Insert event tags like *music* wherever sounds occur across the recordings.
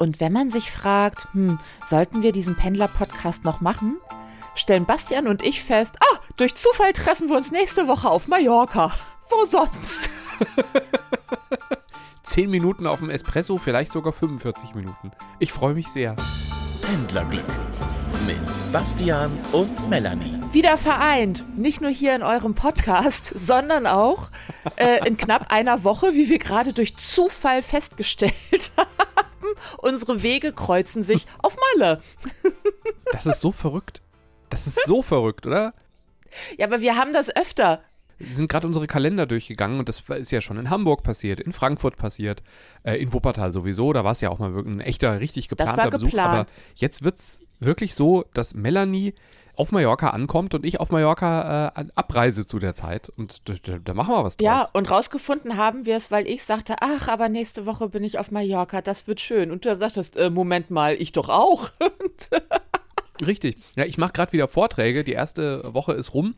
Und wenn man sich fragt, hm, sollten wir diesen Pendler-Podcast noch machen, stellen Bastian und ich fest, ah, durch Zufall treffen wir uns nächste Woche auf Mallorca. Wo sonst? *laughs* Zehn Minuten auf dem Espresso, vielleicht sogar 45 Minuten. Ich freue mich sehr. Pendlerglück mit Bastian und Melanie. Wieder vereint. Nicht nur hier in eurem Podcast, *laughs* sondern auch äh, in knapp einer Woche, wie wir gerade durch Zufall festgestellt *laughs* haben. Unsere Wege kreuzen sich auf Malle. *laughs* Das ist so verrückt. Das ist so verrückt, oder? Ja, aber wir haben das öfter. Wir sind gerade unsere Kalender durchgegangen und das ist ja schon in Hamburg passiert, in Frankfurt passiert, äh, in Wuppertal sowieso. Da war es ja auch mal wirklich ein echter, richtig geplanter war Besuch. geplant. Aber jetzt wird es wirklich so, dass Melanie auf Mallorca ankommt und ich auf Mallorca äh, abreise zu der Zeit. Und da, da, machen wir was draus. Ja, und rausgefunden haben wir es, weil ich sagte, ach, aber nächste Woche bin ich auf Mallorca, das wird schön. Und du sagtest, äh, Moment mal, ich doch auch. *laughs* Richtig. Ja, ich mache gerade wieder Vorträge. Die erste Woche ist rum.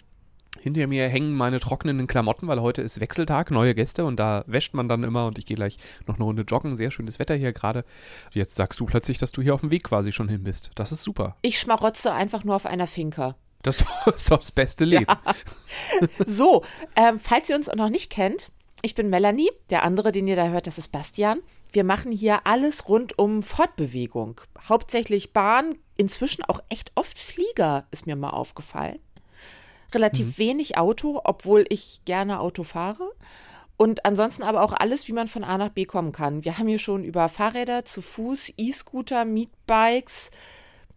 Hinter mir hängen meine trocknenden Klamotten, weil heute ist Wechseltag, neue Gäste und da wäscht man dann immer und ich gehe gleich noch eine Runde joggen. Sehr schönes Wetter hier gerade. Jetzt sagst du plötzlich, dass du hier auf dem Weg quasi schon hin bist. Das ist super. Ich schmarotze einfach nur auf einer Finca. Das ist doch *laughs* das beste Leben. So, ähm, falls ihr uns noch nicht kennt, ich bin Melanie, der andere, den ihr da hört, das ist Bastian. Wir machen hier alles rund um Fortbewegung. Hauptsächlich Bahn, inzwischen auch echt oft Flieger, ist mir mal aufgefallen. Relativ wenig Auto, obwohl ich gerne Auto fahre. Und ansonsten aber auch alles, wie man von A nach B kommen kann. Wir haben hier schon über Fahrräder, zu Fuß, E-Scooter, Mietbikes.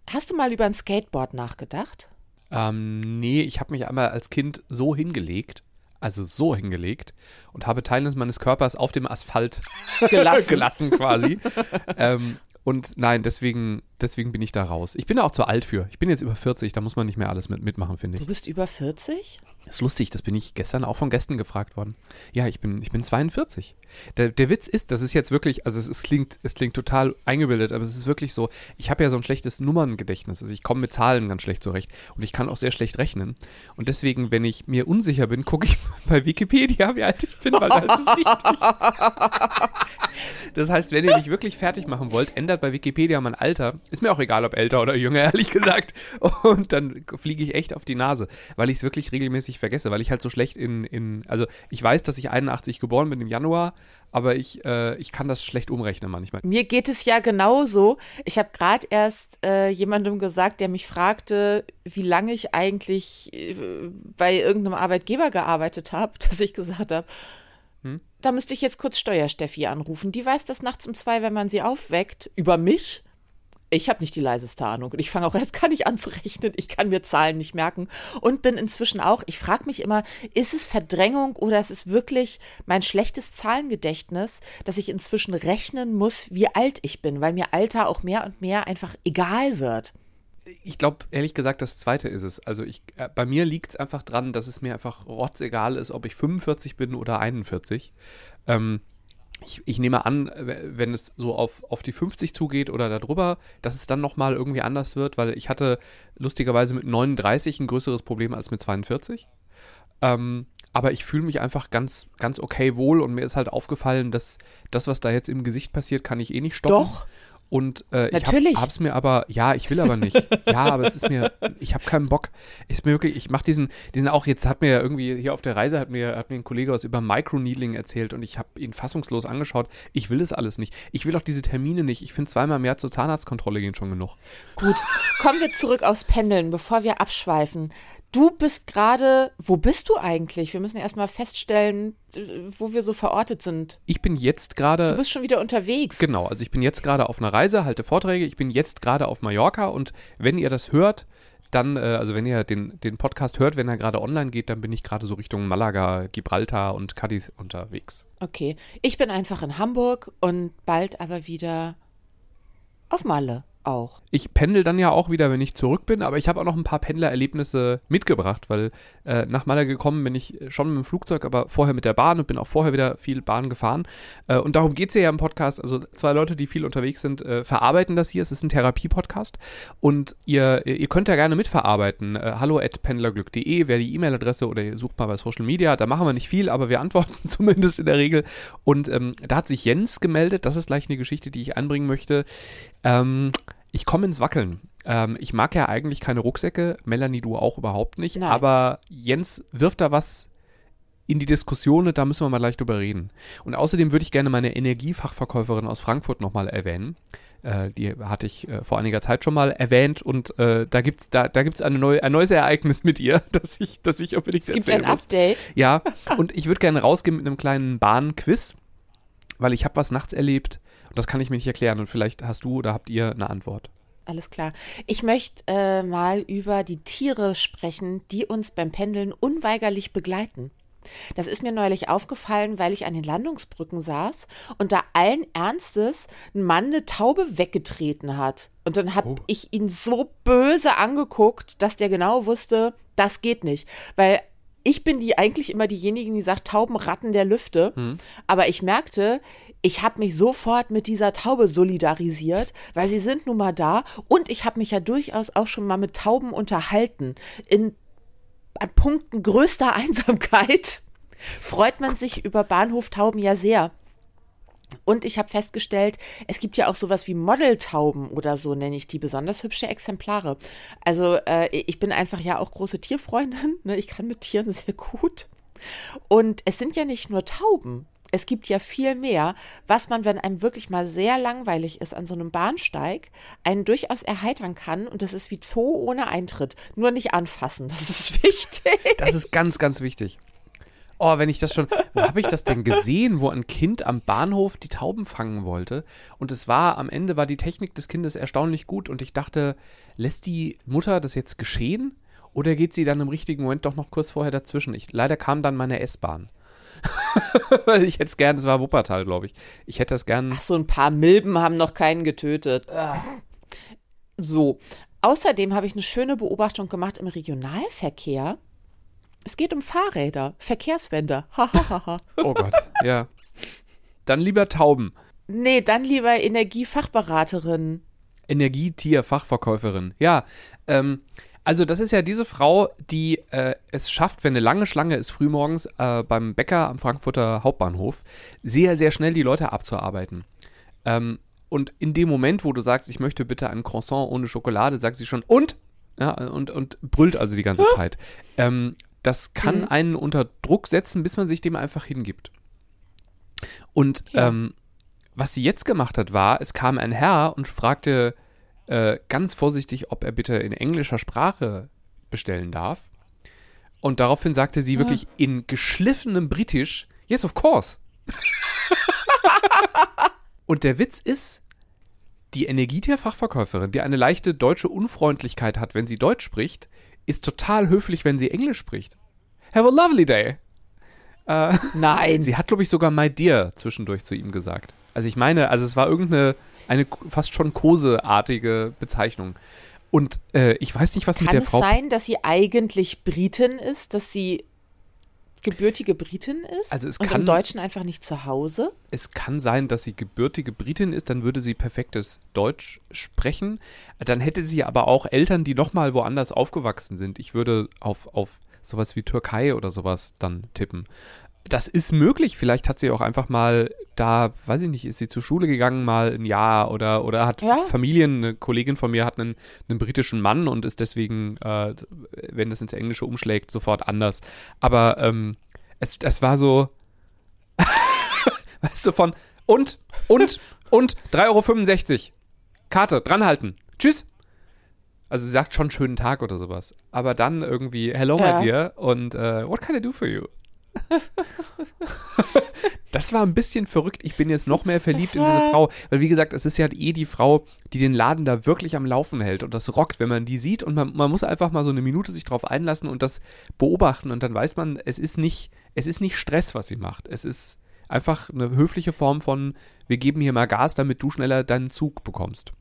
Hast du mal über ein Skateboard nachgedacht? Ähm, nee, ich habe mich einmal als Kind so hingelegt, also so hingelegt und habe Teile meines Körpers auf dem Asphalt *laughs* *laughs* Gelassen. gelassen quasi. ähm, und nein, deswegen, deswegen bin ich da raus. Ich bin da auch zu alt für. Ich bin jetzt über 40, da muss man nicht mehr alles mit, mitmachen, finde Du ich. bist über 40? ist lustig, das bin ich gestern auch von Gästen gefragt worden. Ja, ich bin, ich bin 42. Der, der Witz ist, das ist jetzt wirklich, also es, es, klingt, es klingt total eingebildet, aber es ist wirklich so, ich habe ja so ein schlechtes Nummerngedächtnis. Also ich komme mit Zahlen ganz schlecht zurecht und ich kann auch sehr schlecht rechnen. Und deswegen, wenn ich mir unsicher bin, gucke ich *laughs* bei Wikipedia, wie alt ich bin, weil da ist es richtig. *laughs* Das heißt, wenn ihr mich wirklich fertig machen wollt, ändert bei Wikipedia mein Alter. Ist mir auch egal, ob älter oder jünger, *laughs* ehrlich gesagt. Und dann fliege ich echt auf die Nase, weil ich es wirklich regelmäßig vergesse, weil ich halt so schlecht in, in, also ich weiß, dass ich 81 geboren bin im Januar, aber ich, äh, ich kann das schlecht umrechnen manchmal. Mir geht es ja genauso. Ich habe gerade erst äh, jemandem gesagt, der mich fragte, wie lange ich eigentlich äh, bei irgendeinem Arbeitgeber gearbeitet habe, *laughs* dass ich gesagt habe, da müsste ich jetzt kurz Steuersteffi anrufen. Die weiß das nachts um zwei, wenn man sie aufweckt, über mich. Ich habe nicht die leiseste Ahnung und ich fange auch erst gar nicht an zu rechnen. Ich kann mir Zahlen nicht merken und bin inzwischen auch, ich frage mich immer, ist es Verdrängung oder ist es wirklich mein schlechtes Zahlengedächtnis, dass ich inzwischen rechnen muss, wie alt ich bin, weil mir Alter auch mehr und mehr einfach egal wird. Ich glaube, ehrlich gesagt, das zweite ist es. Also ich, äh, bei mir liegt es einfach dran, dass es mir einfach rotzegal ist, ob ich 45 bin oder 41. Ähm, ich, ich nehme an, wenn es so auf, auf die 50 zugeht oder darüber, dass es dann nochmal irgendwie anders wird, weil ich hatte lustigerweise mit 39 ein größeres Problem als mit 42. Ähm, aber ich fühle mich einfach ganz, ganz okay wohl und mir ist halt aufgefallen, dass das, was da jetzt im Gesicht passiert, kann ich eh nicht stoppen. Doch. Und äh, Natürlich. ich hab, hab's mir aber, ja, ich will aber nicht. ja, aber es ist mir, *laughs* ich habe keinen Bock. Ist mir wirklich, ich mache diesen, diesen auch, jetzt hat mir irgendwie hier auf der Reise, hat mir, hat mir ein Kollege was über Microneedling erzählt und ich habe ihn fassungslos angeschaut. Ich will das alles nicht. Ich will auch diese Termine nicht. Ich finde zweimal mehr zur Zahnarztkontrolle gehen schon genug. Gut, kommen wir zurück aufs Pendeln, bevor wir abschweifen. Du bist gerade, wo bist du eigentlich? Wir müssen erstmal feststellen, äh, wo wir so verortet sind. Ich bin jetzt gerade. Du bist schon wieder unterwegs. Genau, also ich bin jetzt gerade auf einer Reise, halte Vorträge, ich bin jetzt gerade auf Mallorca und wenn ihr das hört, dann, äh, also wenn ihr den, den Podcast hört, wenn er gerade online geht, dann bin ich gerade so Richtung Malaga, Gibraltar und Cadiz unterwegs. Okay, ich bin einfach in Hamburg und bald aber wieder auf Malle. Auch. Ich pendel dann ja auch wieder, wenn ich zurück bin, aber ich habe auch noch ein paar Pendlererlebnisse mitgebracht, weil äh, nach Maler gekommen bin ich schon mit dem Flugzeug, aber vorher mit der Bahn und bin auch vorher wieder viel Bahn gefahren. Äh, und darum geht es ja im Podcast. Also zwei Leute, die viel unterwegs sind, äh, verarbeiten das hier. Es ist ein Therapie-Podcast und ihr, ihr könnt ja gerne mitverarbeiten. Äh, hallo at pendlerglück.de wäre die E-Mail-Adresse oder ihr sucht mal bei Social Media. Da machen wir nicht viel, aber wir antworten *laughs* zumindest in der Regel. Und ähm, da hat sich Jens gemeldet. Das ist gleich eine Geschichte, die ich anbringen möchte. Ähm, ich komme ins Wackeln. Ähm, ich mag ja eigentlich keine Rucksäcke, Melanie, du auch überhaupt nicht, Nein. aber Jens wirft da was in die Diskussion, da müssen wir mal gleich drüber reden. Und außerdem würde ich gerne meine Energiefachverkäuferin aus Frankfurt nochmal erwähnen. Äh, die hatte ich äh, vor einiger Zeit schon mal erwähnt und äh, da gibt es da, da gibt's eine neue, ein neues Ereignis mit ihr, *laughs* das ich, das ich unbedingt Es gibt ein muss. Update. Ja, und ich würde gerne rausgehen mit einem kleinen Bahnquiz, weil ich habe was nachts erlebt und das kann ich mir nicht erklären und vielleicht hast du oder habt ihr eine Antwort. Alles klar. Ich möchte äh, mal über die Tiere sprechen, die uns beim Pendeln unweigerlich begleiten. Das ist mir neulich aufgefallen, weil ich an den Landungsbrücken saß und da allen Ernstes ein Mann eine Taube weggetreten hat. Und dann habe Oh. ich ihn so böse angeguckt, dass der genau wusste, das geht nicht. Weil ich bin die eigentlich immer diejenige, die sagt, Tauben ratten der Lüfte. Aber ich merkte, ich habe mich sofort mit dieser Taube solidarisiert, weil sie sind nun mal da. Und ich habe mich ja durchaus auch schon mal mit Tauben unterhalten. In an Punkten größter *laughs* Einsamkeit freut man sich über Bahnhoftauben ja sehr. Und ich habe festgestellt, es gibt ja auch sowas wie Modeltauben oder so nenne ich die, besonders hübsche Exemplare. Also äh, ich bin einfach ja auch große Tierfreundin, ne? ich kann mit Tieren sehr gut. Und es sind ja nicht nur Tauben. Es gibt ja viel mehr, was man, wenn einem wirklich mal sehr langweilig ist an so einem Bahnsteig, einen durchaus erheitern kann. Und das ist wie Zoo ohne Eintritt. Nur nicht anfassen, das ist *laughs* wichtig. Das ist ganz, ganz wichtig. Oh, wenn ich das schon. Wo habe ich das denn gesehen, wo ein Kind am Bahnhof die Tauben fangen wollte? Und es war, am Ende war die Technik des Kindes erstaunlich gut und ich dachte, lässt die Mutter das jetzt geschehen? Oder geht sie dann im richtigen Moment doch noch kurz vorher dazwischen? Ich, leider kam dann meine S-Bahn. *laughs* Weil ich hätte es gern, es war Wuppertal, glaube ich. Ich hätte das gern. Ach, so ein paar Milben haben noch keinen getötet. So. Außerdem habe ich eine schöne Beobachtung gemacht im Regionalverkehr. Es geht um Fahrräder, Verkehrswende. *laughs* Oh Gott, ja. Dann lieber Tauben. nee, dann lieber Energiefachberaterin. Energietierfachverkäuferin. Ja, ähm, also das ist ja diese Frau, die äh, es schafft, wenn eine lange Schlange ist frühmorgens äh, beim Bäcker am Frankfurter Hauptbahnhof, sehr, sehr schnell die Leute abzuarbeiten. Ähm, und in dem Moment, wo du sagst, ich möchte bitte ein Croissant ohne Schokolade, sagt sie schon und ja, und, und brüllt also die ganze Zeit. Ähm, das kann Mhm. einen unter Druck setzen, bis man sich dem einfach hingibt. Und Ja. ähm, was sie jetzt gemacht hat, war, es kam ein Herr und fragte äh, ganz vorsichtig, ob er bitte in englischer Sprache bestellen darf. Und daraufhin sagte sie wirklich in geschliffenem Britisch, yes, of course. *laughs* und der Witz ist, die Energietierfachverkäuferin, die eine leichte deutsche Unfreundlichkeit hat, wenn sie Deutsch spricht, ist total höflich, wenn sie Englisch spricht. Have a lovely day. Äh, Nein. *laughs* Sie hat, glaube ich, sogar My Dear zwischendurch zu ihm gesagt. Also ich meine, also es war irgendeine eine fast schon koseartige Bezeichnung. Und äh, ich weiß nicht, was mit Kann der es Frau. sein, dass sie eigentlich Britin ist, dass sie gebürtige Britin ist Also es und kann- im Deutschen einfach nicht zu Hause? Es kann sein, dass sie gebürtige Britin ist, dann würde sie perfektes Deutsch sprechen. Dann hätte sie aber auch Eltern, die nochmal woanders aufgewachsen sind. Ich würde auf, auf sowas wie Türkei oder sowas dann tippen. Das ist möglich. Vielleicht hat sie auch einfach mal da, weiß ich nicht, ist sie zur Schule gegangen mal ein Jahr oder, oder hat Ja. Familien, eine Kollegin von mir hat einen, einen britischen Mann und ist deswegen, äh, wenn das ins Englische umschlägt, sofort anders. Aber ähm, es, es war so, *laughs* weißt du, von und, und, und 3,65 Euro. Karte, dranhalten. Tschüss. Also sie sagt schon schönen Tag oder sowas. Aber dann irgendwie, hello Ja. my dear und äh, what can I do for you? *laughs* das war ein bisschen verrückt. Ich bin jetzt noch mehr verliebt in diese Frau. Weil wie gesagt, es ist ja eh die Frau, die den Laden da wirklich am Laufen hält. Und das rockt, wenn man die sieht. Und man, man muss einfach mal so eine Minute sich drauf einlassen und das beobachten. Und dann weiß man, es ist nicht, es ist nicht Stress, was sie macht. Es ist einfach eine höfliche Form von, wir geben hier mal Gas, damit du schneller deinen Zug bekommst.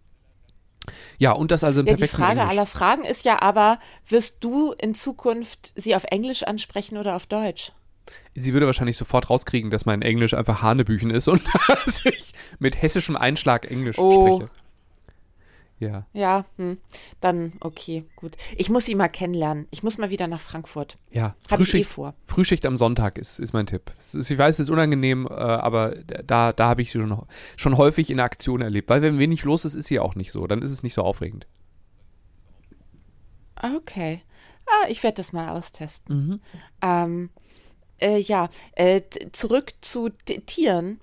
Ja, und das also im Ja, die Frage Englisch. aller Fragen ist ja aber, wirst du in Zukunft sie auf Englisch ansprechen oder auf Deutsch? Sie würde wahrscheinlich sofort rauskriegen, dass mein Englisch einfach Hanebüchen ist und *laughs* dass ich mit hessischem Einschlag Englisch Oh. spreche. Ja, Ja, hm. dann okay, gut. Ich muss sie mal kennenlernen. Ich muss mal wieder nach Frankfurt. ja. Hab ich eh Frühschicht, vor. Frühschicht am Sonntag ist, ist mein Tipp. Ist, ich weiß, es ist unangenehm, äh, aber da, da habe ich sie schon, schon häufig in Aktion erlebt. Weil wenn wenig los ist, ist sie auch nicht so. Dann ist es nicht so aufregend. Okay. Ah, ich werde das mal austesten. Ähm, äh, ja, äh, zurück zu Tieren.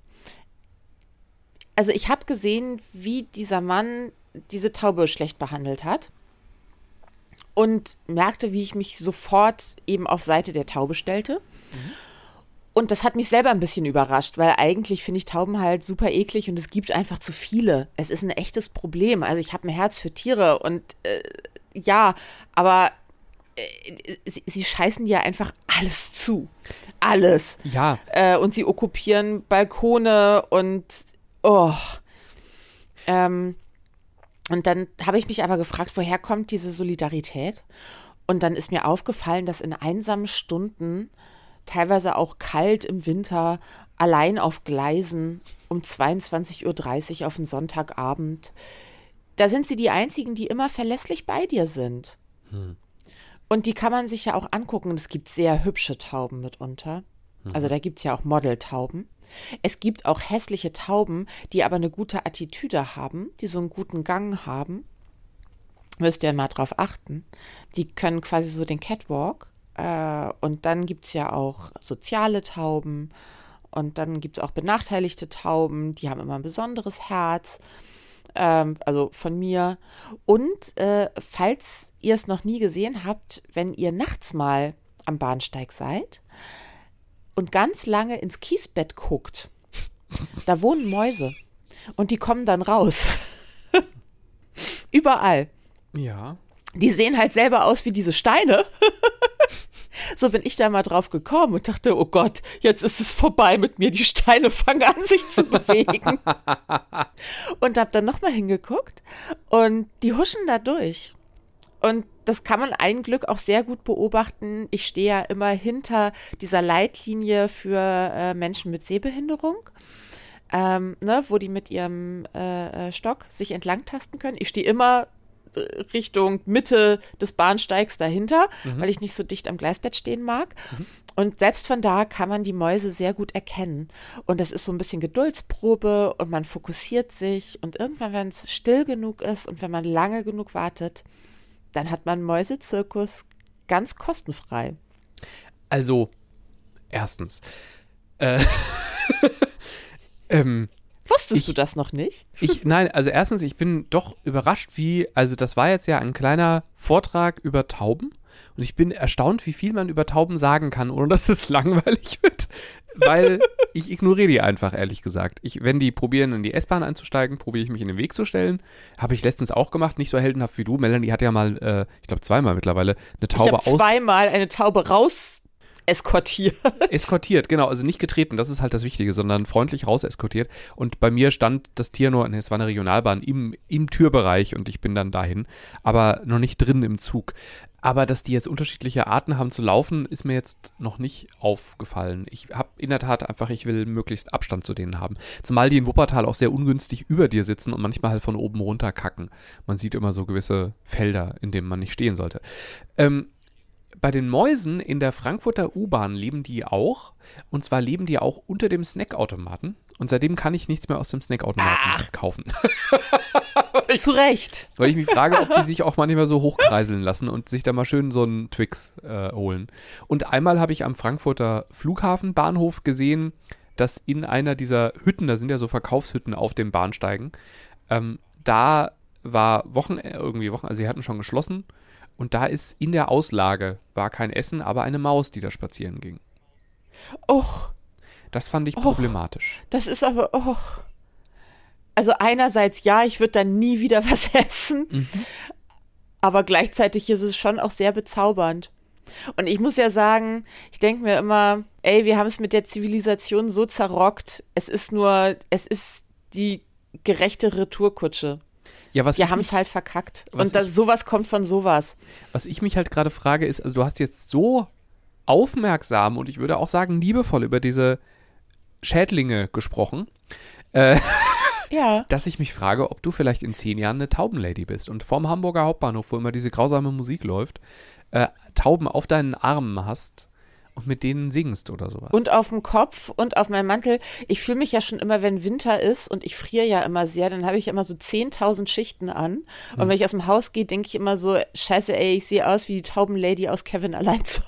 Also ich habe gesehen, wie dieser Mann diese Taube schlecht behandelt hat und merkte, wie ich mich sofort eben auf Seite der Taube stellte. Und das hat mich selber ein bisschen überrascht, weil eigentlich finde ich Tauben halt super eklig und es gibt einfach zu viele. Es ist ein echtes Problem. Also ich habe ein Herz für Tiere und äh, ja, aber sie, sie scheißen ja einfach alles zu. Alles. Ja, Äh, und sie okkupieren Balkone und oh. Ähm, und dann habe ich mich aber gefragt, woher kommt diese Solidarität? Und dann ist mir aufgefallen, dass in einsamen Stunden, teilweise auch kalt im Winter, allein auf Gleisen um 22.30 Uhr auf einen Sonntagabend, da sind sie die einzigen, die immer verlässlich bei dir sind. Und die kann man sich ja auch angucken. Es gibt sehr hübsche Tauben mitunter. Also da gibt es ja auch Modeltauben. Es gibt auch hässliche Tauben, die aber eine gute Attitüde haben, die so einen guten Gang haben. Müsst ihr mal drauf achten. Die können quasi so den Catwalk. Äh, und dann gibt es ja auch soziale Tauben. Und dann gibt es auch benachteiligte Tauben, die haben immer ein besonderes Herz ähm, also von mir. Und äh, falls ihr es noch nie gesehen habt, wenn ihr nachts mal am Bahnsteig seid und ganz lange ins Kiesbett guckt, da wohnen Mäuse und die kommen dann raus. *laughs* Überall. ja. Die sehen halt selber aus wie diese Steine. *laughs* So bin ich da mal drauf gekommen und dachte, oh Gott, jetzt ist es vorbei mit mir. Die Steine fangen an, sich zu bewegen. *laughs* und hab dann nochmal hingeguckt und die huschen da durch. Und das kann man ein Glück auch sehr gut beobachten. Ich stehe ja immer hinter dieser Leitlinie für äh, Menschen mit Sehbehinderung, ähm, ne, wo die mit ihrem äh, äh, Stock sich entlangtasten können. Ich stehe immer Richtung Mitte des Bahnsteigs dahinter, weil ich nicht so dicht am Gleisbett stehen mag. Und selbst von da kann man die Mäuse sehr gut erkennen. Und das ist so ein bisschen Geduldsprobe und man fokussiert sich. Und irgendwann, wenn es still genug ist und wenn man lange genug wartet, dann hat man Mäusezirkus ganz kostenfrei. Also, erstens. Äh, *laughs* ähm, Wusstest Ich- du das noch nicht? Ich, nein, also erstens, ich bin doch überrascht, wie, also das war jetzt ja ein kleiner Vortrag über Tauben und ich bin erstaunt, wie viel man über Tauben sagen kann, ohne dass es *laughs* langweilig wird, weil ich ignoriere die einfach, ehrlich gesagt. Ich, wenn die probieren, in die S-Bahn einzusteigen, probiere ich mich in den Weg zu stellen. Habe ich letztens auch gemacht, nicht so heldenhaft wie du. Melanie hat ja mal, äh, ich glaube zweimal mittlerweile, eine Ich Taube habe aus zweimal eine Taube raus eskortiert. eskortiert, genau, also nicht getreten, das ist halt das Wichtige, sondern freundlich raus eskortiert. Und bei mir stand das Tier nur, es war eine Regionalbahn, im, im Türbereich und ich bin dann dahin, aber noch nicht drin im Zug. Aber dass die jetzt unterschiedliche Arten haben zu laufen, ist mir jetzt noch nicht aufgefallen. Ich habe in der Tat einfach, ich will möglichst Abstand zu denen haben. Zumal die in Wuppertal auch sehr ungünstig über dir sitzen und manchmal halt von oben runter kacken. Man sieht immer so gewisse Felder, in denen man nicht stehen sollte. Ähm, bei den Mäusen in der Frankfurter U-Bahn leben die auch. Und zwar leben die auch unter dem Snackautomaten. Und seitdem kann ich nichts mehr aus dem Snackautomaten kaufen. *laughs* Zu Recht. Weil ich mich frage, ob die sich auch manchmal so hochkreiseln lassen und sich da mal schön so einen Twix äh, holen. Und einmal habe ich am Frankfurter Flughafenbahnhof gesehen, dass in einer dieser Hütten, da sind ja so Verkaufshütten auf dem Bahnsteigen, ähm, da war Wochen, irgendwie Wochen, also sie hatten schon geschlossen und da ist in der Auslage, war kein Essen, aber eine Maus, die da spazieren ging. Och, Das fand ich Och. problematisch. das ist aber, och. Also einerseits, ja, ich würde dann nie wieder *laughs* was essen, aber gleichzeitig ist es schon auch sehr bezaubernd. Und ich muss ja sagen, ich denke mir immer, ey, wir haben es mit der Zivilisation so zerrockt. Es ist nur, es ist die gerechte Retourkutsche. Ja, was Die haben es halt verkackt. Und das, ich- sowas kommt von sowas. Was ich mich halt gerade frage, ist, also du hast jetzt so aufmerksam und ich würde auch sagen liebevoll über diese Schädlinge gesprochen, äh, *laughs* Ja. dass ich mich frage, ob du vielleicht in zehn Jahren eine Taubenlady bist und vorm Hamburger Hauptbahnhof, wo immer diese grausame Musik läuft, äh, Tauben auf deinen Armen hast und mit denen singst oder sowas. Und auf dem Kopf und auf meinem Mantel. Ich fühle mich ja schon immer, wenn Winter ist und ich friere ja immer sehr, dann habe ich immer so 10.000 Schichten an. Und wenn ich aus dem Haus gehe, denke ich immer so, scheiße, ey, ich sehe aus wie die Taubenlady aus Kevin allein *laughs* zu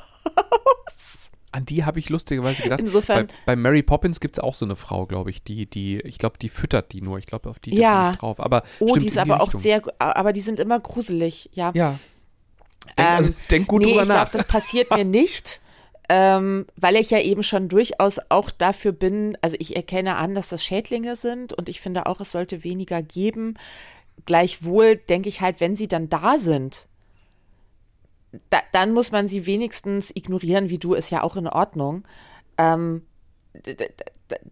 An die habe ich lustigerweise gedacht. Insofern- Bei, bei Mary Poppins gibt es auch so eine Frau, glaube ich, die, die, ich glaube, die füttert die nur. Ich glaube, auf die Ja. nicht drauf. Aber Oh, stimmt, die ist aber auch Richtung. sehr, aber die sind immer gruselig, ja. Ja. Denk, also, Ähm, denk gut nee, drüber ich nach. glaube, das passiert mir *laughs* nicht, ähm, weil ich ja eben schon durchaus auch dafür bin, also ich erkenne an, dass das Schädlinge sind und ich finde auch, es sollte weniger geben. Gleichwohl denke ich halt, wenn sie dann da sind, da, dann muss man sie wenigstens ignorieren, wie du, ist ja auch in Ordnung. Ähm,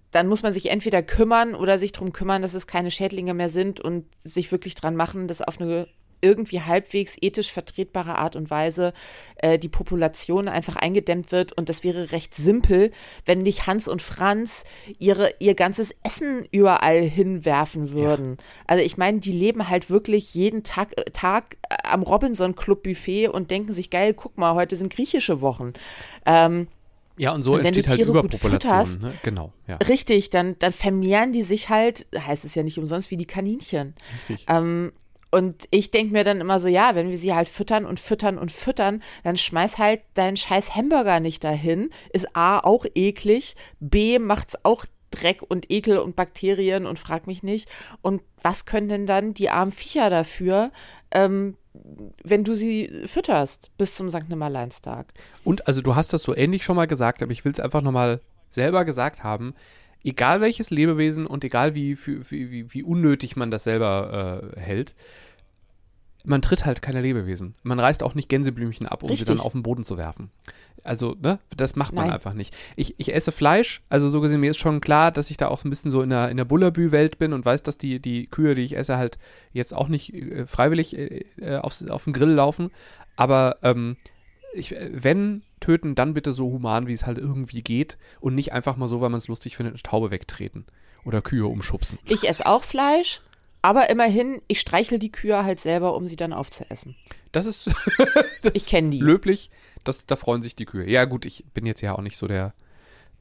dann muss man sich entweder kümmern oder sich darum kümmern, dass es keine Schädlinge mehr sind und sich wirklich dran machen, dass auf eine irgendwie halbwegs ethisch vertretbare Art und Weise äh, die Population einfach eingedämmt wird. Und das wäre recht simpel, wenn nicht Hans und Franz ihre, ihr ganzes Essen überall hinwerfen würden. Also ich meine, die leben halt wirklich jeden Tag, äh, Tag äh, am Robinson Club Buffet und denken sich, geil, guck mal, heute sind griechische Wochen. Ähm, Ja, und so Und entsteht halt Überpopulation. Ne? Genau, ja. Richtig, dann, dann vermehren die sich halt, heißt es ja nicht umsonst, wie die Kaninchen. Richtig. Ähm, und ich denke mir dann immer so, ja, wenn wir sie halt füttern und füttern und füttern, dann schmeiß halt deinen scheiß Hamburger nicht dahin. Ist A auch eklig, B macht's auch Dreck und Ekel und Bakterien und frag mich nicht. Und was können denn dann die armen Viecher dafür, ähm, wenn du sie fütterst bis zum St. Nimmerleinstag? Und also du hast das so ähnlich schon mal gesagt, aber ich will es einfach nochmal selber gesagt haben. Egal welches Lebewesen und egal wie, wie, wie, wie unnötig man das selber äh, hält, man tritt halt keine Lebewesen. Man reißt auch nicht Gänseblümchen ab, um sie Richtig. dann auf den Boden zu werfen. Also, ne, das macht man Nein. einfach nicht. Ich, ich esse Fleisch, also so gesehen, mir ist schon klar, dass ich da auch ein bisschen so in der, in der Bullabü-Welt bin und weiß, dass die, die Kühe, die ich esse, halt jetzt auch nicht äh, freiwillig äh, aufs, auf den Grill laufen. Aber ähm, ich, wenn töten, dann bitte so human, wie es halt irgendwie geht und nicht einfach mal so, weil man es lustig findet, eine Taube wegtreten oder Kühe umschubsen. Ich esse auch Fleisch, aber immerhin, ich streichel die Kühe halt selber, um sie dann aufzuessen. Das ist, *laughs* das Ich kenn die. löblich. Das, da freuen sich die Kühe. Ja, gut, ich bin jetzt ja auch nicht so der,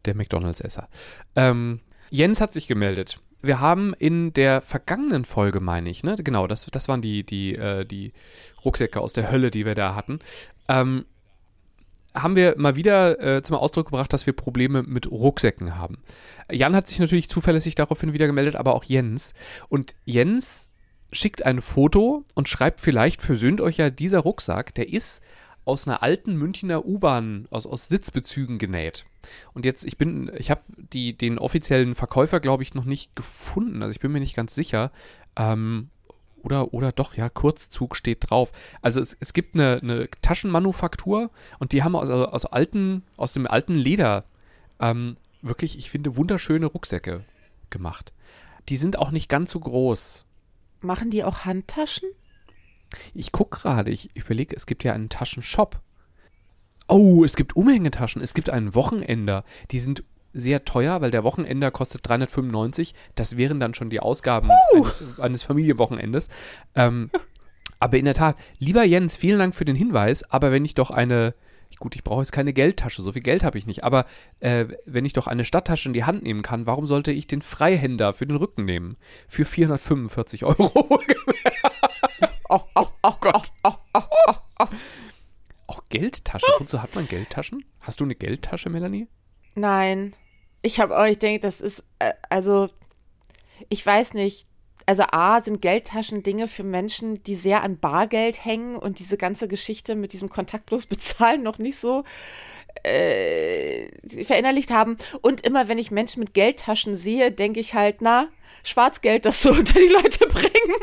der McDonalds-Esser. Ähm, Jens hat sich gemeldet. Wir haben in der vergangenen Folge, meine ich, ne? Genau, das, das waren die, die, äh, die Rucksäcke aus der Hölle, die wir da hatten. Ähm, haben wir mal wieder äh, zum Ausdruck gebracht, dass wir Probleme mit Rucksäcken haben. Jan hat sich natürlich zuverlässig daraufhin wieder gemeldet, aber auch Jens. Und Jens schickt ein Foto und schreibt vielleicht, versöhnt euch ja dieser Rucksack, der ist aus einer alten Münchner U-Bahn, aus, aus Sitzbezügen genäht. Und jetzt, ich bin, ich habe den offiziellen Verkäufer, glaube ich, noch nicht gefunden. Also ich bin mir nicht ganz sicher. Ähm, oder, oder doch, ja, Kurzzug steht drauf. Also es, es gibt eine, eine Taschenmanufaktur und die haben aus, also aus alten, aus dem alten Leder ähm, wirklich, ich finde, wunderschöne Rucksäcke gemacht. Die sind auch nicht ganz so groß. Machen die auch Handtaschen? Ich gucke gerade, ich überlege, es gibt ja einen Taschenshop. Oh, es gibt Umhängetaschen, es gibt einen Wochenender. Die sind sehr teuer, weil der Wochenender kostet 395. Das wären dann schon die Ausgaben eines, eines Familienwochenendes. Ähm, aber in der Tat, lieber Jens, vielen Dank für den Hinweis. Aber wenn ich doch eine, gut, ich brauche jetzt keine Geldtasche, so viel Geld habe ich nicht. Aber äh, wenn ich doch eine Stadttasche in die Hand nehmen kann, warum sollte ich den Freihänder für den Rücken nehmen? Für 445 Euro. *laughs* Oh, oh, oh, Gott. Oh, oh, oh, oh. Auch Geldtasche? Wozu hat man Geldtaschen? Hast du eine Geldtasche, Melanie? Nein. Ich habe auch, ich denke, das ist, äh, also, ich weiß nicht. Also A sind Geldtaschen Dinge für Menschen, die sehr an Bargeld hängen und diese ganze Geschichte mit diesem kontaktlos *laughs* bezahlen noch nicht so äh, verinnerlicht haben. Und immer wenn ich Menschen mit Geldtaschen sehe, denke ich halt, na, Schwarzgeld, das du *laughs* unter die Leute bringen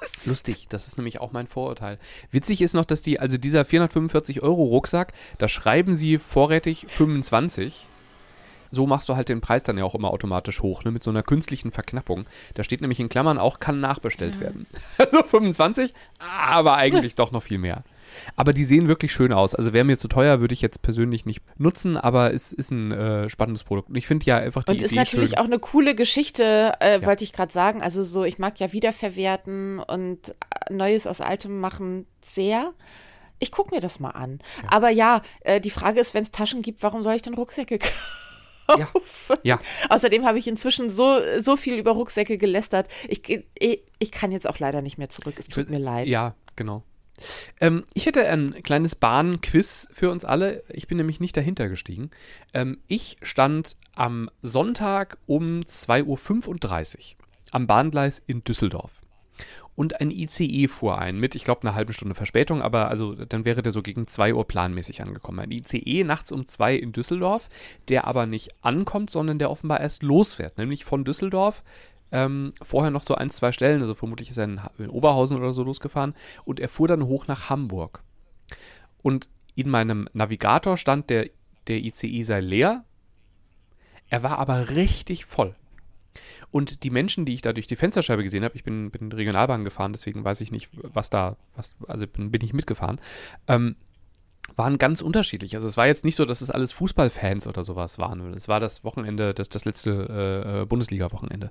musst. Lustig, das ist nämlich auch mein Vorurteil. Witzig ist noch, dass die, also dieser 445 Euro Rucksack, da schreiben sie vorrätig 25. so machst du halt den Preis dann ja auch immer automatisch hoch, ne, mit so einer künstlichen Verknappung. Da steht nämlich in Klammern auch, kann nachbestellt ja. werden. *laughs* Also 25, aber eigentlich doch noch viel mehr. Aber die sehen wirklich schön aus. Also wäre mir zu teuer, würde ich jetzt persönlich nicht nutzen, aber es ist ein äh, spannendes Produkt. Und ich finde ja einfach die Und Idee ist natürlich schön. auch eine coole Geschichte, äh, Ja. wollte ich gerade sagen. Also so, ich mag ja wiederverwerten und äh, Neues aus Altem machen sehr. Ich gucke mir das mal an. Aber ja, äh, die Frage ist, wenn es Taschen gibt, warum soll ich denn Rucksäcke *laughs* kaufen? Ja. Ja. Außerdem habe ich inzwischen so, so viel über Rucksäcke gelästert. Ich, ich, ich kann jetzt auch leider nicht mehr zurück. Es tut mir leid. Ja, genau. Ähm, ich hätte ein kleines Bahn-Quiz für uns alle. Ich bin nämlich nicht dahinter gestiegen. Ähm, ich stand am Sonntag um 2.35 Uhr am Bahngleis in Düsseldorf. Und ein ICE fuhr ein mit, ich glaube, einer halben Stunde Verspätung, aber also dann wäre der so gegen 2 Uhr planmäßig angekommen. Ein ICE nachts um 2 in Düsseldorf, der aber nicht ankommt, sondern der offenbar erst losfährt, nämlich von Düsseldorf ähm, vorher noch so ein, zwei Stellen, also vermutlich ist er in, in Oberhausen oder so losgefahren und er fuhr dann hoch nach Hamburg. Und in meinem Navigator stand, der, der ICE sei leer, er war aber richtig voll. Und die Menschen, die ich da durch die Fensterscheibe gesehen habe, ich bin, bin Regionalbahn gefahren, deswegen weiß ich nicht, was da, was, also bin, bin ich mitgefahren, ähm, waren ganz unterschiedlich. Also es war jetzt nicht so, dass es alles Fußballfans oder sowas waren. Es war das Wochenende, das, das letzte äh, äh, Bundesliga-Wochenende.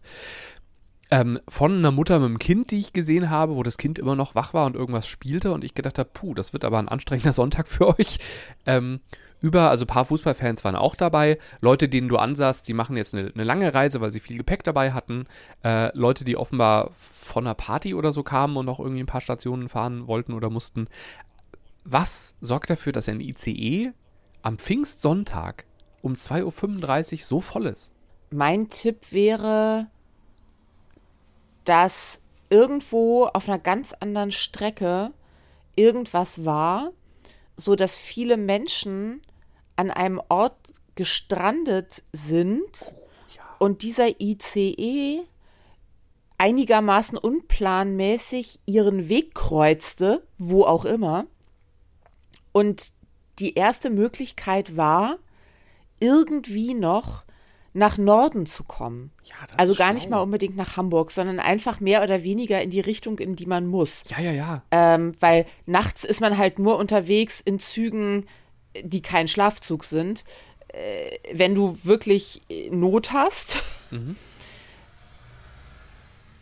Ähm, von einer Mutter mit einem Kind, die ich gesehen habe, wo das Kind immer noch wach war und irgendwas spielte und ich gedacht habe, puh, das wird aber ein anstrengender *laughs* Sonntag für euch. Ähm, über, also ein paar Fußballfans waren auch dabei. Leute, denen du ansahst, die machen jetzt eine, eine lange Reise, weil sie viel Gepäck dabei hatten. Äh, Leute, die offenbar von einer Party oder so kamen und noch irgendwie ein paar Stationen fahren wollten oder mussten. Was sorgt dafür, dass ein ICE am Pfingstsonntag um 2.35 Uhr so voll ist? Mein Tipp wäre, dass irgendwo auf einer ganz anderen Strecke irgendwas war, so dass viele Menschen an einem Ort gestrandet sind und dieser ICE einigermaßen unplanmäßig ihren Weg kreuzte, wo auch immer. Und die erste Möglichkeit war, irgendwie noch nach Norden zu kommen. Ja, Also gar nicht schlau. mal unbedingt nach Hamburg, sondern einfach mehr oder weniger in die Richtung, in die man muss. Ja, ja, ja. Ähm, weil nachts ist man halt nur unterwegs in Zügen, die kein Schlafzug sind. Äh, wenn du wirklich Not hast.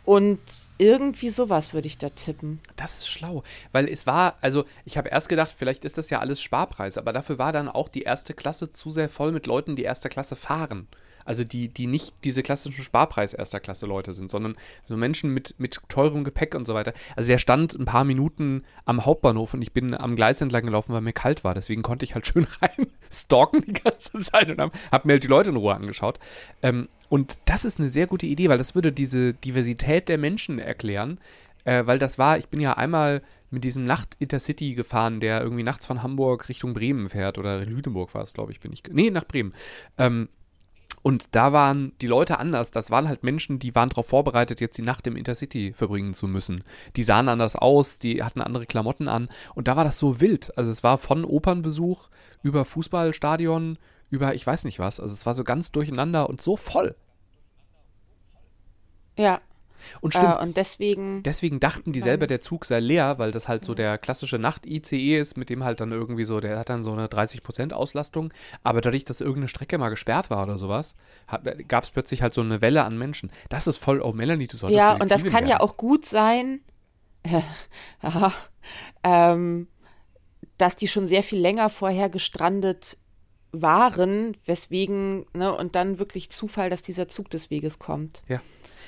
Und irgendwie sowas würde ich da tippen. Das ist schlau, weil es war, also ich habe erst gedacht, vielleicht ist das ja alles Sparpreis, aber dafür war dann auch die erste Klasse zu sehr voll mit Leuten, die erster Klasse fahren. Also die, die nicht diese klassischen Sparpreis erster Klasse Leute sind, sondern so Menschen mit, mit teurem Gepäck und so weiter. Also der stand ein paar Minuten am Hauptbahnhof und ich bin am Gleis entlang gelaufen, weil mir kalt war. Deswegen konnte ich halt schön *laughs* rein stalken die ganze Zeit und habe hab mir halt die Leute in Ruhe angeschaut. Ähm, und das ist eine sehr gute Idee, weil das würde diese Diversität der Menschen erklären. Äh, weil das war, ich bin ja einmal mit diesem Nacht-Intercity gefahren, der irgendwie nachts von Hamburg Richtung Bremen fährt. Oder Lüneburg war es, glaube ich, bin ich. Nee, nach Bremen. Ähm, und da waren die Leute anders. Das waren halt Menschen, die waren darauf vorbereitet, jetzt die Nacht im Intercity verbringen zu müssen. Die sahen anders aus, die hatten andere Klamotten an. Und da war das so wild. Also es war von Opernbesuch über Fußballstadion, über ich weiß nicht was. Also es war so ganz durcheinander und so voll. Ja. Und stimmt, Äh, und deswegen. Deswegen dachten die selber, der Zug sei leer, weil das halt so der klassische Nacht-ICE ist, mit dem halt dann irgendwie so, der hat dann so eine 30% Auslastung. Aber dadurch, dass irgendeine Strecke mal gesperrt war oder sowas, gab es plötzlich halt so eine Welle an Menschen. Das ist voll, oh Melanie, du solltest Ja, und das kann ja werden. auch gut sein, *laughs* Aha. ähm, dass die schon sehr viel länger vorher gestrandet waren, weswegen, ne, und dann wirklich Zufall, dass dieser Zug des Weges kommt. Ja.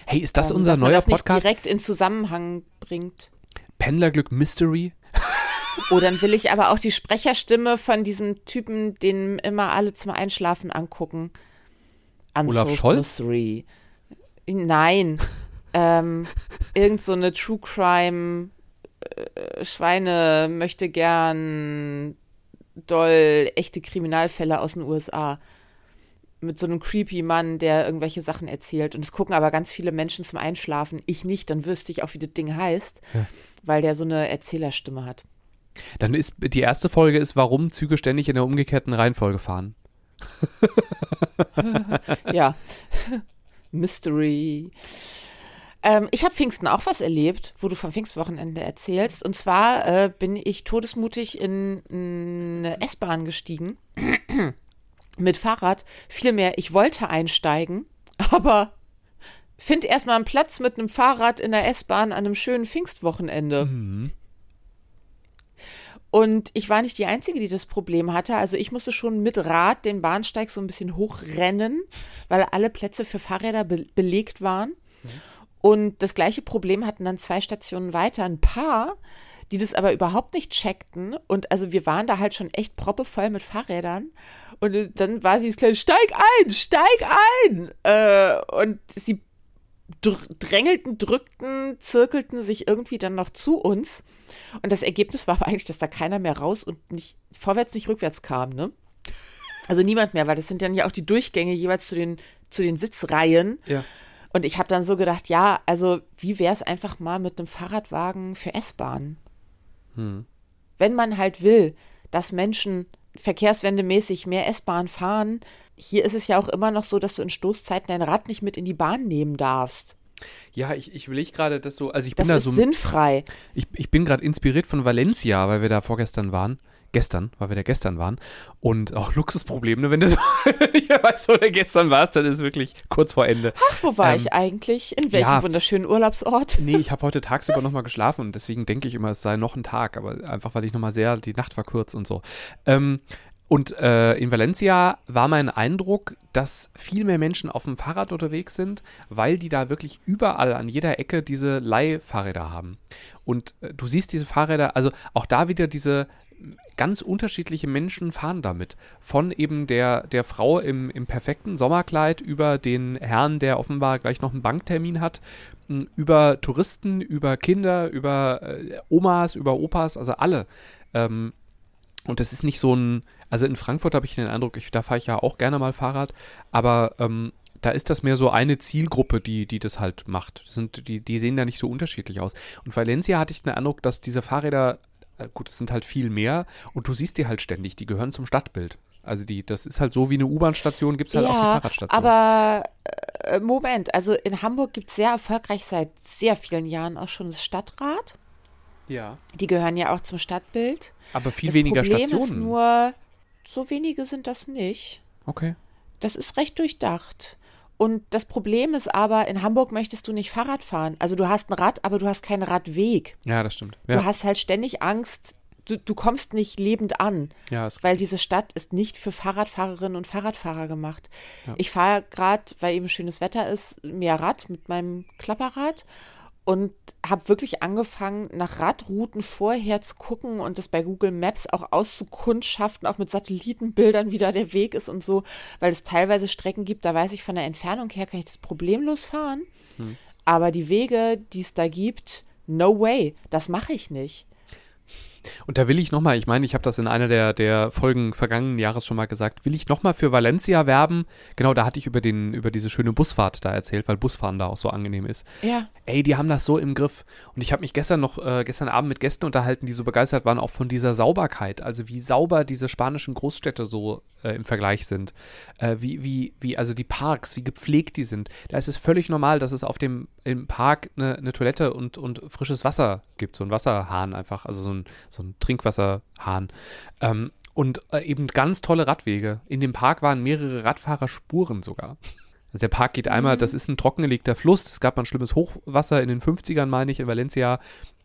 Hey, ist das Ähm, unser dass man neuer das nicht Podcast? direkt in Zusammenhang bringt. Pendlerglück Mystery? Oh, dann will ich aber auch die Sprecherstimme von diesem Typen, den immer alle zum Einschlafen angucken. Olaf Unsolved Scholz? Mystery. Nein. ähm, irgend so eine True Crime äh, Schweine möchte gern doll echte Kriminalfälle aus den USA. Mit so einem creepy Mann, der irgendwelche Sachen erzählt. Und es gucken aber ganz viele Menschen zum Einschlafen. Ich nicht, dann wüsste ich auch, wie das Ding heißt, weil der so eine Erzählerstimme hat. Dann ist die erste Folge ist, warum Züge ständig in der umgekehrten Reihenfolge fahren. *laughs* ja. *laughs* Mystery. Ähm, ich habe Pfingsten auch was erlebt, wo du vom Pfingstwochenende erzählst. Und zwar äh, bin ich todesmutig in, in eine S-Bahn gestiegen. *clears throat* mit Fahrrad. Vielmehr, ich wollte einsteigen, *laughs* aber find erstmal einen Platz mit einem Fahrrad in der S-Bahn an einem schönen Pfingstwochenende. Mhm. Und ich war nicht die Einzige, die das Problem hatte. Also ich musste schon mit Rad den Bahnsteig so ein bisschen hochrennen, weil alle Plätze für Fahrräder be belegt waren. Mhm. Und das gleiche Problem hatten dann zwei Stationen weiter ein Paar, die das aber überhaupt nicht checkten. Und also wir waren da halt schon echt proppevoll mit Fahrrädern. Und dann war sie das kleine, steig ein, steig ein. Äh, und sie drängelten, drückten, zirkelten sich irgendwie dann noch zu uns. Und das Ergebnis war aber eigentlich, dass da keiner mehr raus und nicht vorwärts, nicht rückwärts kam, ne? Also niemand mehr, weil das sind dann ja auch die Durchgänge jeweils zu den, zu den Sitzreihen. Ja. Und ich habe dann so gedacht, ja, also wie wäre es einfach mal mit einem Fahrradwagen für S-Bahn? Hm. Wenn man halt will, dass Menschen verkehrswendemäßig mehr S-Bahn fahren, hier ist es ja auch immer noch so, dass du in Stoßzeiten dein Rad nicht mit in die Bahn nehmen darfst. Ja, ich, ich will gerade, dass du, also ich das bin da ist so. sinnfrei. Ich, ich bin gerade inspiriert von Valencia, weil wir da vorgestern waren gestern, weil wir da gestern waren. Und auch Luxusproblem, ne? wenn du so *laughs* nicht mehr weißt, wo du gestern warst, dann ist es wirklich kurz vor Ende. Ach, wo war ähm, ich eigentlich? In welchem ja, wunderschönen Urlaubsort? Nee, ich habe heute *laughs* tagsüber nochmal geschlafen und deswegen denke ich immer, es sei noch ein Tag, aber einfach, weil ich nochmal sehr, die Nacht war kurz und so. Ähm, und äh, in Valencia war mein Eindruck, dass viel mehr Menschen auf dem Fahrrad unterwegs sind, weil die da wirklich überall an jeder Ecke diese Leihfahrräder haben. Und äh, du siehst diese Fahrräder, also auch da wieder diese ganz unterschiedliche Menschen fahren damit. Von eben der, der Frau im, im perfekten Sommerkleid über den Herrn, der offenbar gleich noch einen Banktermin hat, über Touristen, über Kinder, über äh, Omas, über Opas, also alle. Ähm, und das ist nicht so ein, also in Frankfurt habe ich den Eindruck, ich, da fahre ich ja auch gerne mal Fahrrad, aber ähm, da ist das mehr so eine Zielgruppe, die, die das halt macht. Das sind, die, die sehen da nicht so unterschiedlich aus. Und Valencia hatte ich den Eindruck, dass diese Fahrräder gut, es sind halt viel mehr und du siehst die halt ständig, die gehören zum Stadtbild. Also die, das ist halt so wie eine U-Bahn-Station, gibt es halt ja, auch die Fahrradstation. Aber äh, Moment, also in Hamburg gibt es sehr erfolgreich seit sehr vielen Jahren auch schon das Stadtrad. Ja. Die gehören ja auch zum Stadtbild. Aber viel das weniger Problem Stationen. Ist nur, so wenige sind das nicht. Okay. Das ist recht durchdacht. Und das Problem ist aber, in Hamburg möchtest du nicht Fahrrad fahren. Also du hast ein Rad, aber du hast keinen Radweg. Ja, das stimmt. Ja. Du hast halt ständig Angst, du, du kommst nicht lebend an. Ja, weil diese Stadt ist nicht für Fahrradfahrerinnen und Fahrradfahrer gemacht. Ja. Ich fahre gerade, weil eben schönes Wetter ist, mehr Rad mit meinem Klapperrad und habe wirklich angefangen, nach Radrouten vorher zu gucken und das bei Google Maps auch auszukundschaften, auch mit Satellitenbildern, wie da der Weg ist und so, weil es teilweise Strecken gibt, da weiß ich von der Entfernung her, kann ich das problemlos fahren. Hm. Aber die Wege, die es da gibt, no way, das mache ich nicht. Und da will ich nochmal, ich meine, ich habe das in einer der, der Folgen vergangenen Jahres schon mal gesagt, will ich nochmal für Valencia werben? Genau, da hatte ich über, den, über diese schöne Busfahrt da erzählt, weil Busfahren da auch so angenehm ist. Ja. Ey, die haben das so im Griff. Und ich habe mich gestern noch, äh, gestern Abend mit Gästen unterhalten, die so begeistert waren, auch von dieser Sauberkeit. Also wie sauber diese spanischen Großstädte so äh, im Vergleich sind. Äh, wie, wie, wie, also die Parks, wie gepflegt die sind. Da ist es völlig normal, dass es auf dem im Park eine, eine Toilette und, und frisches Wasser gibt, so ein Wasserhahn einfach, also so ein, so ein Trinkwasserhahn. Ähm, und äh, eben ganz tolle Radwege. In dem Park waren mehrere Radfahrerspuren sogar. Also der Park geht einmal, mhm. das ist ein trockengelegter Fluss. Es gab mal ein schlimmes Hochwasser in den 50ern, meine ich, in Valencia.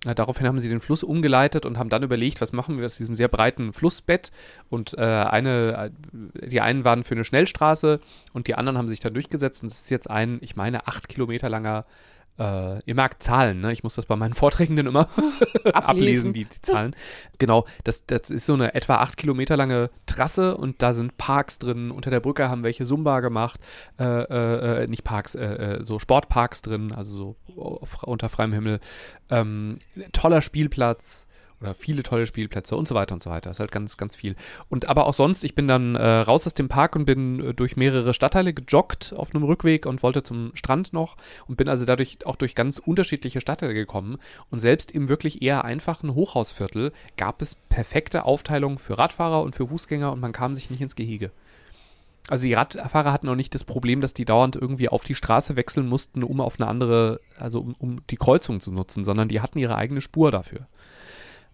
Äh, daraufhin haben sie den Fluss umgeleitet und haben dann überlegt, was machen wir aus diesem sehr breiten Flussbett. Und äh, eine, äh, die einen waren für eine Schnellstraße und die anderen haben sich dann durchgesetzt. Und es ist jetzt ein, ich meine, acht Kilometer langer äh, ihr merkt Zahlen, ne? Ich muss das bei meinen *laughs* Vorträgen dann immer *laughs* ablesen, die, die, Zahlen. Genau, das, das ist so eine etwa acht Kilometer lange Trasse und da sind Parks drin. Unter der Brücke haben welche Zumba gemacht, äh, äh, äh nicht Parks, äh, äh, so Sportparks drin, also so auf, unter freiem Himmel. Ähm, toller Spielplatz oder viele tolle Spielplätze und so weiter und so weiter. Das ist halt ganz, ganz viel. Und aber auch sonst, ich bin dann äh, raus aus dem Park und bin äh, durch mehrere Stadtteile gejoggt auf einem Rückweg und wollte zum Strand noch und bin also dadurch auch durch ganz unterschiedliche Stadtteile gekommen. Und selbst im wirklich eher einfachen Hochhausviertel gab es perfekte Aufteilung für Radfahrer und für Fußgänger und man kam sich nicht ins Gehege. Also die Radfahrer hatten auch nicht das Problem, dass die dauernd irgendwie auf die Straße wechseln mussten, um auf eine andere, also um, um die Kreuzung zu nutzen, sondern die hatten ihre eigene Spur dafür.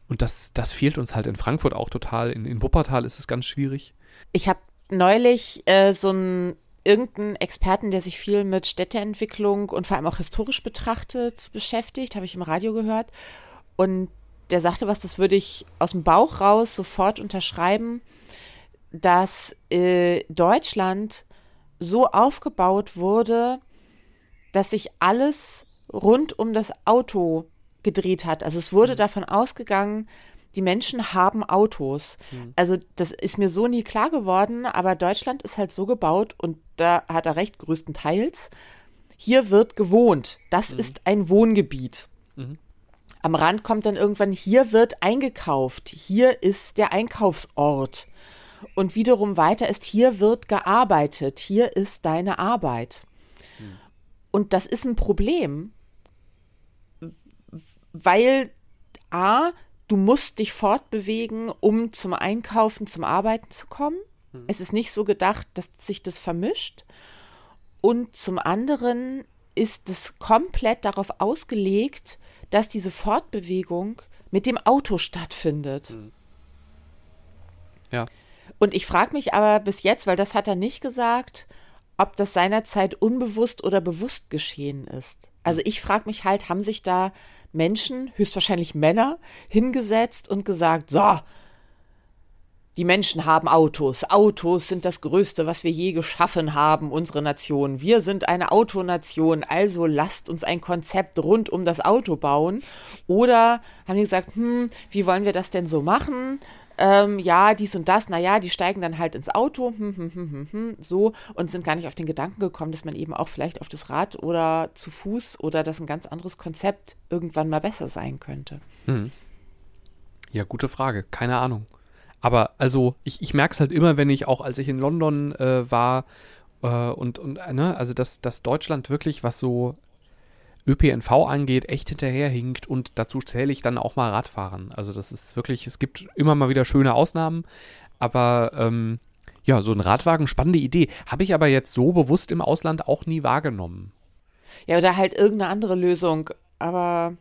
Und das, das fehlt uns halt in Frankfurt auch total. In, in Wuppertal ist es ganz schwierig. Ich habe neulich äh, so einen irgendeinen Experten, der sich viel mit Städteentwicklung und vor allem auch historisch betrachtet beschäftigt, habe ich im Radio gehört. Und der sagte was, das würde ich aus dem Bauch raus sofort unterschreiben, dass äh, Deutschland so aufgebaut wurde, dass sich alles rund um das Auto gedreht hat. Also es wurde mhm. davon ausgegangen, die Menschen haben Autos. Mhm. Also das ist mir so nie klar geworden, aber Deutschland ist halt so gebaut und da hat er recht, größtenteils. Hier wird gewohnt. Das mhm. ist ein Wohngebiet. Mhm. Am Rand kommt dann irgendwann, hier wird eingekauft. Hier ist der Einkaufsort. Und wiederum weiter ist, hier wird gearbeitet. Hier ist deine Arbeit. Mhm. Und das ist ein Problem, weil A, du musst dich fortbewegen, um zum Einkaufen, zum Arbeiten zu kommen. Mhm. Es ist nicht so gedacht, dass sich das vermischt. Und zum anderen ist es komplett darauf ausgelegt, dass diese Fortbewegung mit dem Auto stattfindet. Mhm. Ja. Und ich frage mich aber bis jetzt, weil das hat er nicht gesagt, ob das seinerzeit unbewusst oder bewusst geschehen ist. Also ich frage mich halt, haben sich da Menschen, höchstwahrscheinlich Männer, hingesetzt und gesagt, so, die Menschen haben Autos. Autos sind das Größte, was wir je geschaffen haben, unsere Nation. Wir sind eine Autonation, also lasst uns ein Konzept rund um das Auto bauen. Oder haben die gesagt, hm, wie wollen wir das denn so machen? Ähm, ja, dies und das, naja, die steigen dann halt ins Auto, hm, hm, hm, hm, hm, so, und sind gar nicht auf den Gedanken gekommen, dass man eben auch vielleicht auf das Rad oder zu Fuß oder dass ein ganz anderes Konzept irgendwann mal besser sein könnte. Hm. Ja, gute Frage, keine Ahnung. Aber also, ich, ich merke es halt immer, wenn ich auch, als ich in London äh, war, äh, und, und ne, also dass, dass Deutschland wirklich, was so ÖPNV angeht, echt hinterherhinkt und dazu zähle ich dann auch mal Radfahren. Also das ist wirklich, es gibt immer mal wieder schöne Ausnahmen, aber ähm, ja, so ein Radwagen, spannende Idee. Habe ich aber jetzt so bewusst im Ausland auch nie wahrgenommen. Ja, oder halt irgendeine andere Lösung. Aber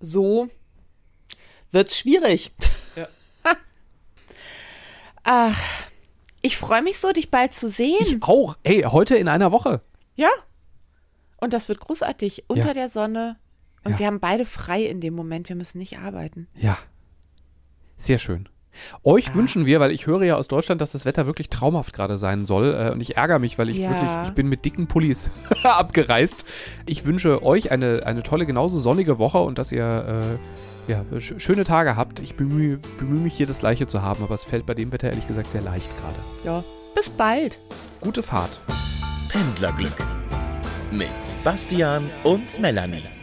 so wird es schwierig. Ja. *laughs* Ach, ich freue mich so, dich bald zu sehen. Ich auch. Hey, heute in einer Woche. Ja, und das wird großartig unter ja. der Sonne. Und ja. wir haben beide frei in dem Moment. Wir müssen nicht arbeiten. Ja. Sehr schön. Euch ah. wünschen wir, weil ich höre ja aus Deutschland, dass das Wetter wirklich traumhaft gerade sein soll. Äh, und ich ärgere mich, weil ich ja. wirklich, ich bin mit dicken Pullis *laughs* abgereist. Ich wünsche euch eine, eine tolle, genauso sonnige Woche und dass ihr äh, ja, sch schöne Tage habt. Ich bemühe, bemühe mich hier das Gleiche zu haben, aber es fällt bei dem Wetter ehrlich gesagt sehr leicht gerade. Ja, bis bald. Gute Fahrt. Pendlerglück mit Bastian und Melanie.